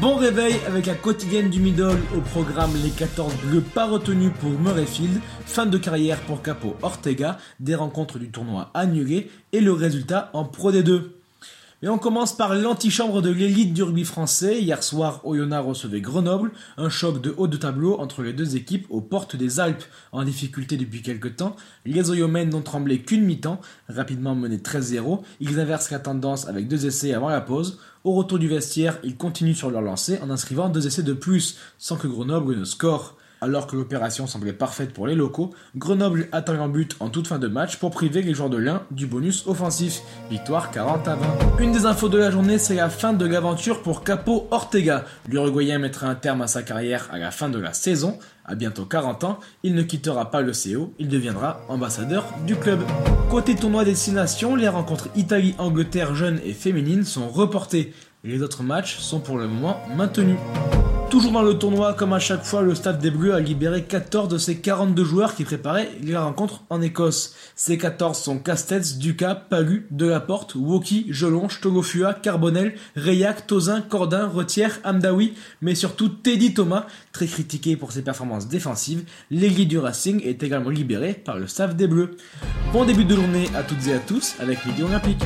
Bon réveil avec la quotidienne du middle au programme Les 14 bleus pas retenus pour Murrayfield, fin de carrière pour Capo Ortega, des rencontres du tournoi annulées et le résultat en Pro D2. Et on commence par l'antichambre de l'élite du rugby français. Hier soir, Oyonnax recevait Grenoble, un choc de haut de tableau entre les deux équipes aux portes des Alpes. En difficulté depuis quelques temps, les Oyomènes n'ont tremblé qu'une mi-temps, rapidement menés 13-0. Ils inversent la tendance avec deux essais avant la pause. Au retour du vestiaire, ils continuent sur leur lancée en inscrivant deux essais de plus, sans que Grenoble ne score. Alors que l'opération semblait parfaite pour les locaux, Grenoble attend un but en toute fin de match pour priver les joueurs de l'Ain du bonus offensif. Victoire 40 à 20. Une des infos de la journée, c'est la fin de l'aventure pour Capo Ortega. L'Uruguayen mettra un terme à sa carrière à la fin de la saison. À bientôt 40 ans, il ne quittera pas le CO, il deviendra ambassadeur du club. Côté tournoi destination, les rencontres Italie-Angleterre jeunes et féminines sont reportées. Les autres matchs sont pour le moment maintenus. Toujours dans le tournoi, comme à chaque fois, le staff des Bleus a libéré 14 de ses 42 joueurs qui préparaient la rencontre en Écosse. Ces 14 sont Castells, Ducas, Palu, Delaporte, Woki, Jelonche, Togofua, Carbonel, Rayac, Tozin, Cordin, Retière, Amdawi, mais surtout Teddy Thomas, très critiqué pour ses performances défensives. L'ailier du Racing est également libéré par le staff des Bleus. Bon début de journée à toutes et à tous avec Midi Olympique.